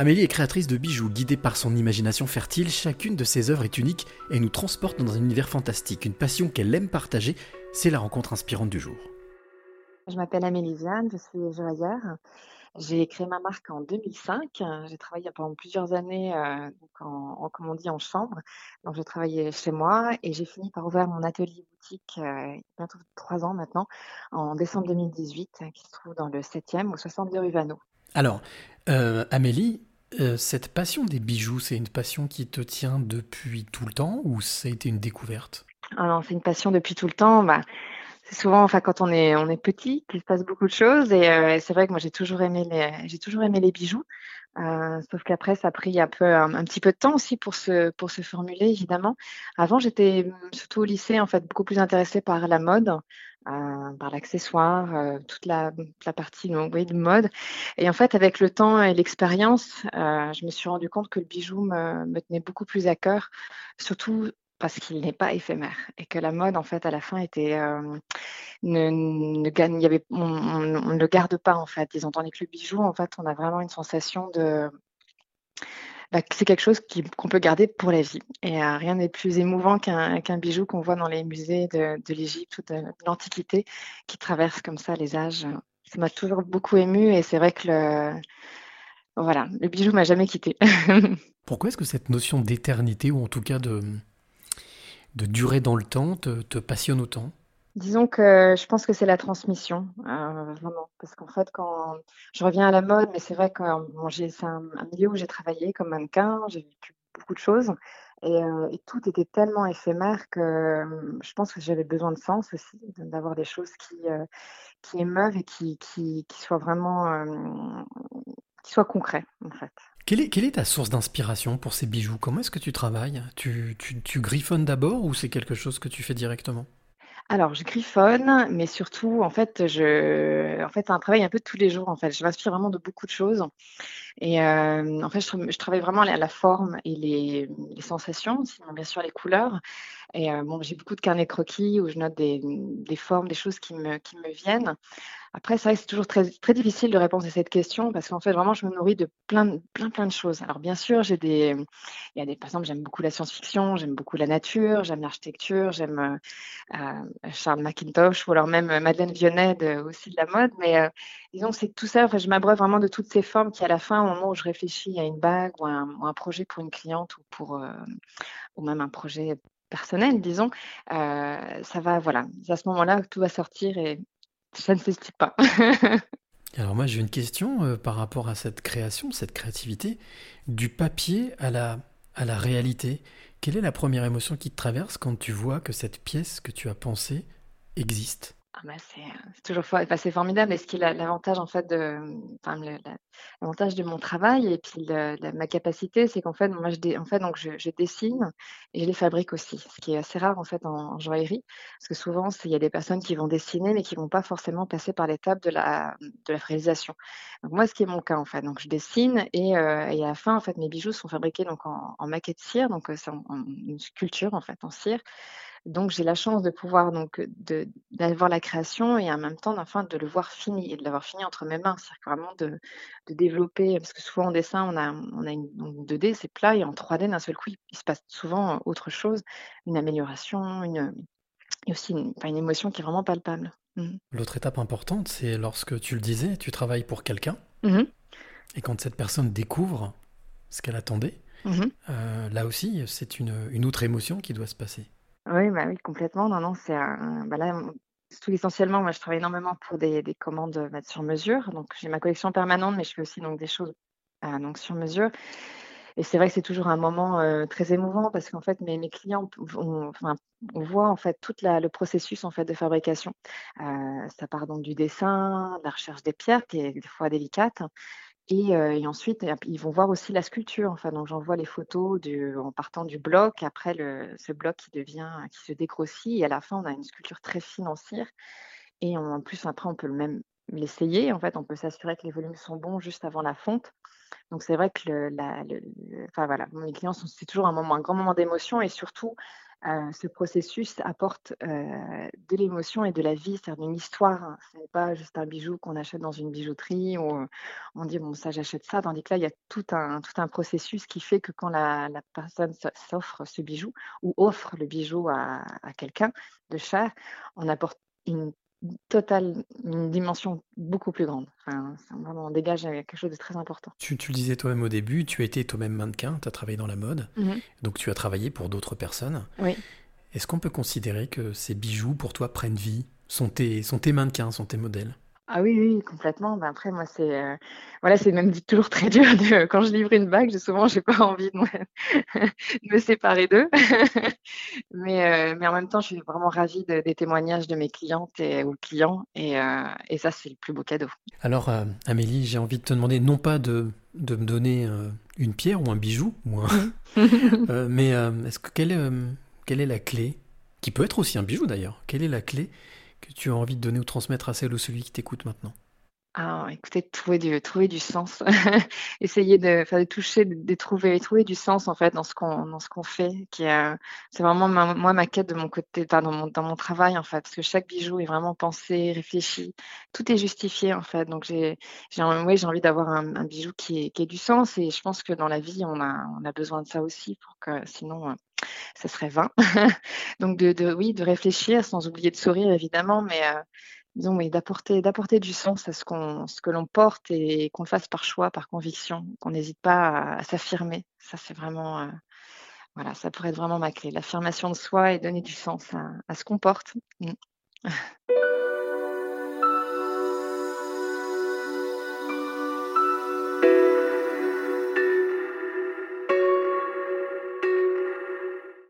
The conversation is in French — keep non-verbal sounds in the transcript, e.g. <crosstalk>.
Amélie est créatrice de bijoux, guidée par son imagination fertile. Chacune de ses œuvres est unique et nous transporte dans un univers fantastique. Une passion qu'elle aime partager, c'est la rencontre inspirante du jour. Je m'appelle Amélie Vianne, je suis joaillère. J'ai créé ma marque en 2005. J'ai travaillé pendant plusieurs années euh, en, comme on dit, en chambre. Donc, j'ai travaillé chez moi et j'ai fini par ouvrir mon atelier boutique euh, bientôt trois ans maintenant, en décembre 2018, qui se trouve dans le 7e, au 62 rue Vano. Alors, euh, Amélie, euh, cette passion des bijoux, c'est une passion qui te tient depuis tout le temps ou ça a été une découverte? Alors, c'est une passion depuis tout le temps. Bah, c'est souvent, enfin, quand on est, on est petit, qu'il se passe beaucoup de choses. Et euh, c'est vrai que moi, j'ai toujours aimé les, j'ai toujours aimé les bijoux. Euh, sauf qu'après, ça a pris un peu, un, petit peu de temps aussi pour se, pour se formuler, évidemment. Avant, j'étais surtout au lycée, en fait, beaucoup plus intéressée par la mode, par l'accessoire, euh, toute la, partie de mode. Et en fait, avec le temps et l'expérience, euh, je me suis rendu compte que le bijou me, tenait beaucoup plus à cœur, surtout parce qu'il n'est pas éphémère et que la mode, en fait, à la fin, était euh, ne, ne gagne, on, ne le garde pas en fait. Disons, tandis que le bijou, en fait, on a vraiment une sensation de bah, c'est quelque chose qu'on peut garder pour la vie. Et euh, rien n'est plus émouvant qu'un bijou qu'on voit dans les musées de, l'Égypte ou de, l'Antiquité qui traverse comme ça les âges. Ça m'a toujours beaucoup ému et c'est vrai que le, voilà, le bijou m'a jamais quitté. <laughs> Pourquoi est-ce que cette notion d'éternité ou en tout cas de, durée dans le temps te, te passionne autant? Disons que je pense que c'est la transmission, euh, vraiment. Parce qu'en fait, quand je reviens à la mode, mais c'est vrai que bon, c'est un, milieu où j'ai travaillé comme mannequin, j'ai vécu beaucoup de choses. Et, euh, tout était tellement éphémère que euh, je pense que j'avais besoin de sens aussi, d'avoir des choses qui, euh, émeuvent et qui, soient vraiment euh, qui soient concrets, en fait. Quelle est, quelle est ta source d'inspiration pour ces bijoux? Comment est-ce que tu travailles? Tu, tu, tu griffonnes d'abord ou c'est quelque chose que tu fais directement? Alors, je griffonne, mais surtout, en fait, je, en fait, un travail un peu tous les jours. En fait, je m'inspire vraiment de beaucoup de choses. Et euh, en fait, je, travaille vraiment à la forme et les, sensations, sinon bien sûr les couleurs. Et euh, bon, j'ai beaucoup de carnets croquis où je note des, des, formes, des choses qui me, qui me viennent. Après, c'est vrai que c'est toujours très, très difficile de répondre à cette question parce qu'en fait, vraiment, je me nourris de plein, plein, plein de choses. Alors, bien sûr, j'ai des, il y a des, par exemple, j'aime beaucoup la science-fiction, j'aime beaucoup la nature, j'aime l'architecture, j'aime euh, Charles McIntosh ou alors même Madeleine Vionnet de, aussi de la mode. Mais euh, disons que c'est tout ça, je m'abreuve vraiment de toutes ces formes qui, à la fin, au moment où je réfléchis à une bague ou un, projet pour une cliente ou pour, euh, ou même un projet personnel, disons, euh, ça va, voilà, à ce moment-là, tout va sortir et ça ne s'explique pas. <laughs> Alors moi, j'ai une question euh, par rapport à cette création, cette créativité, du papier à la, à la réalité. Quelle est la première émotion qui te traverse quand tu vois que cette pièce que tu as pensée existe? Ah bah c'est, c'est toujours for c'est formidable et ce qui est l'avantage en fait de l'avantage de mon travail et puis le ma capacité, c'est qu'en fait moi je dessine et je les fabrique aussi. Ce qui est assez rare en fait en joaillerie, parce que souvent c'est il y a des personnes qui vont dessiner mais qui vont pas forcément passer par l'étape de la de réalisation. Moi ce qui est mon cas en fait, donc je dessine et heu et à la fin en fait mes bijoux sont fabriqués donc en en maquette cire, donc c'est en en une sculpture en fait en cire donc j'ai la chance de pouvoir donc d'avoir la création et en même temps enfin de le voir fini et de l'avoir fini entre mes mains. C'est-à-dire vraiment de de développer parce que souvent en dessin on a on a une donc 2D c'est plat et en 3D d'un seul coup il se passe souvent autre chose, une amélioration, une et aussi une, une émotion qui est vraiment palpable. Mmh. L'autre étape importante, c'est lorsque tu le disais, tu travailles pour quelqu'un mmh et quand cette personne découvre ce qu'elle attendait, mmh euh, là aussi c'est une, une autre émotion qui doit se passer. Oui, bah, oui, complètement. Non, non, c'est bah, là, tout essentiellement, moi, je travaille énormément pour des des commandes, heu, bah, sur mesure. Donc j'ai ma collection permanente, mais je fais aussi donc des choses, heu, donc sur mesure. Et c'est vrai que c'est toujours un moment, heu, très émouvant parce qu'en fait mes clients vont enfin, on voit en fait toute la le processus en fait de fabrication. Ça part donc du dessin, de la recherche des pierres qui est des fois délicate et, euh, et ensuite, ils vont voir aussi la sculpture. Enfin, donc j'envoie les photos en partant du bloc. Après, le, ce bloc qui devient, qui se dégrossit. Et à la fin, on a une sculpture très cire. Et en plus, après, on peut même l'essayer. En fait, on peut s'assurer que les volumes sont bons juste avant la fonte. Donc c'est vrai que le, la, le, enfin voilà, mes clients c'est toujours un moment, un grand moment d'émotion et surtout euh, ce processus apporte euh, de l'émotion et de la vie, c'est-à-dire une histoire. Ce n'est pas juste un bijou qu'on achète dans une bijouterie où on dit bon ça j'achète ça, tandis que là il y a tout un, tout un processus qui fait que quand la, personne s'offre ce bijou ou offre le bijou à, à quelqu'un de cher, on apporte une totale, une dimension beaucoup plus grande. Enfin, vraiment, on dégage quelque chose de très important. Tu, tu le disais toi-même au début, tu as été toi-même mannequin, tu as travaillé dans la mode, mhm. donc tu as travaillé pour d'autres personnes. Oui. Est-ce qu'on peut considérer que ces bijoux, pour toi, prennent vie, sont tes, sont tes mannequins, sont tes modèles? Ah oui, oui, complètement. Ben après, moi, c'est euh, voilà, c'est même toujours très dur de <laughs> quand je livre une bague, j'ai souvent, j'ai pas <laughs> envie de me, de me séparer d'eux. <laughs> mais, euh, mais en même temps, je suis vraiment ravie des témoignages de mes clientes et, ou clients. Et, euh, et ça, c'est le plus beau cadeau. Alors, Amélie, j'ai envie de te demander non pas de, de me donner une pierre ou un bijou, ou mais est-ce que quelle est, quelle est la clé, qui peut être aussi un bijou d'ailleurs, quelle est la clé que tu as envie de donner ou transmettre à celle ou celui qui t'écoute maintenant ah, écoutez, trouver du, sens, <laughs> essayer de, toucher, de, trouver, du sens en fait dans ce qu'on, fait. Qui c'est vraiment moi ma quête de mon côté, dans mon, travail en fait, parce que chaque bijou est vraiment pensé, réfléchi, tout est justifié en fait. Donc j'ai, j'ai, j'ai envie d'avoir un, bijou qui qui ait du sens et je pense que dans la vie on a, besoin de ça aussi pour que sinon ça serait vain. <laughs> Donc de, oui, de réfléchir sans oublier de sourire évidemment, mais euh, disons oui, d'apporter d'apporter du sens à ce qu'on ce que l'on porte et qu'on le fasse par choix, par conviction, qu'on n'hésite pas à, s'affirmer. Ça c'est vraiment euh, voilà, ça pourrait être vraiment ma clé, l'affirmation de soi et donner du sens à, ce qu'on porte. Mmh. <laughs>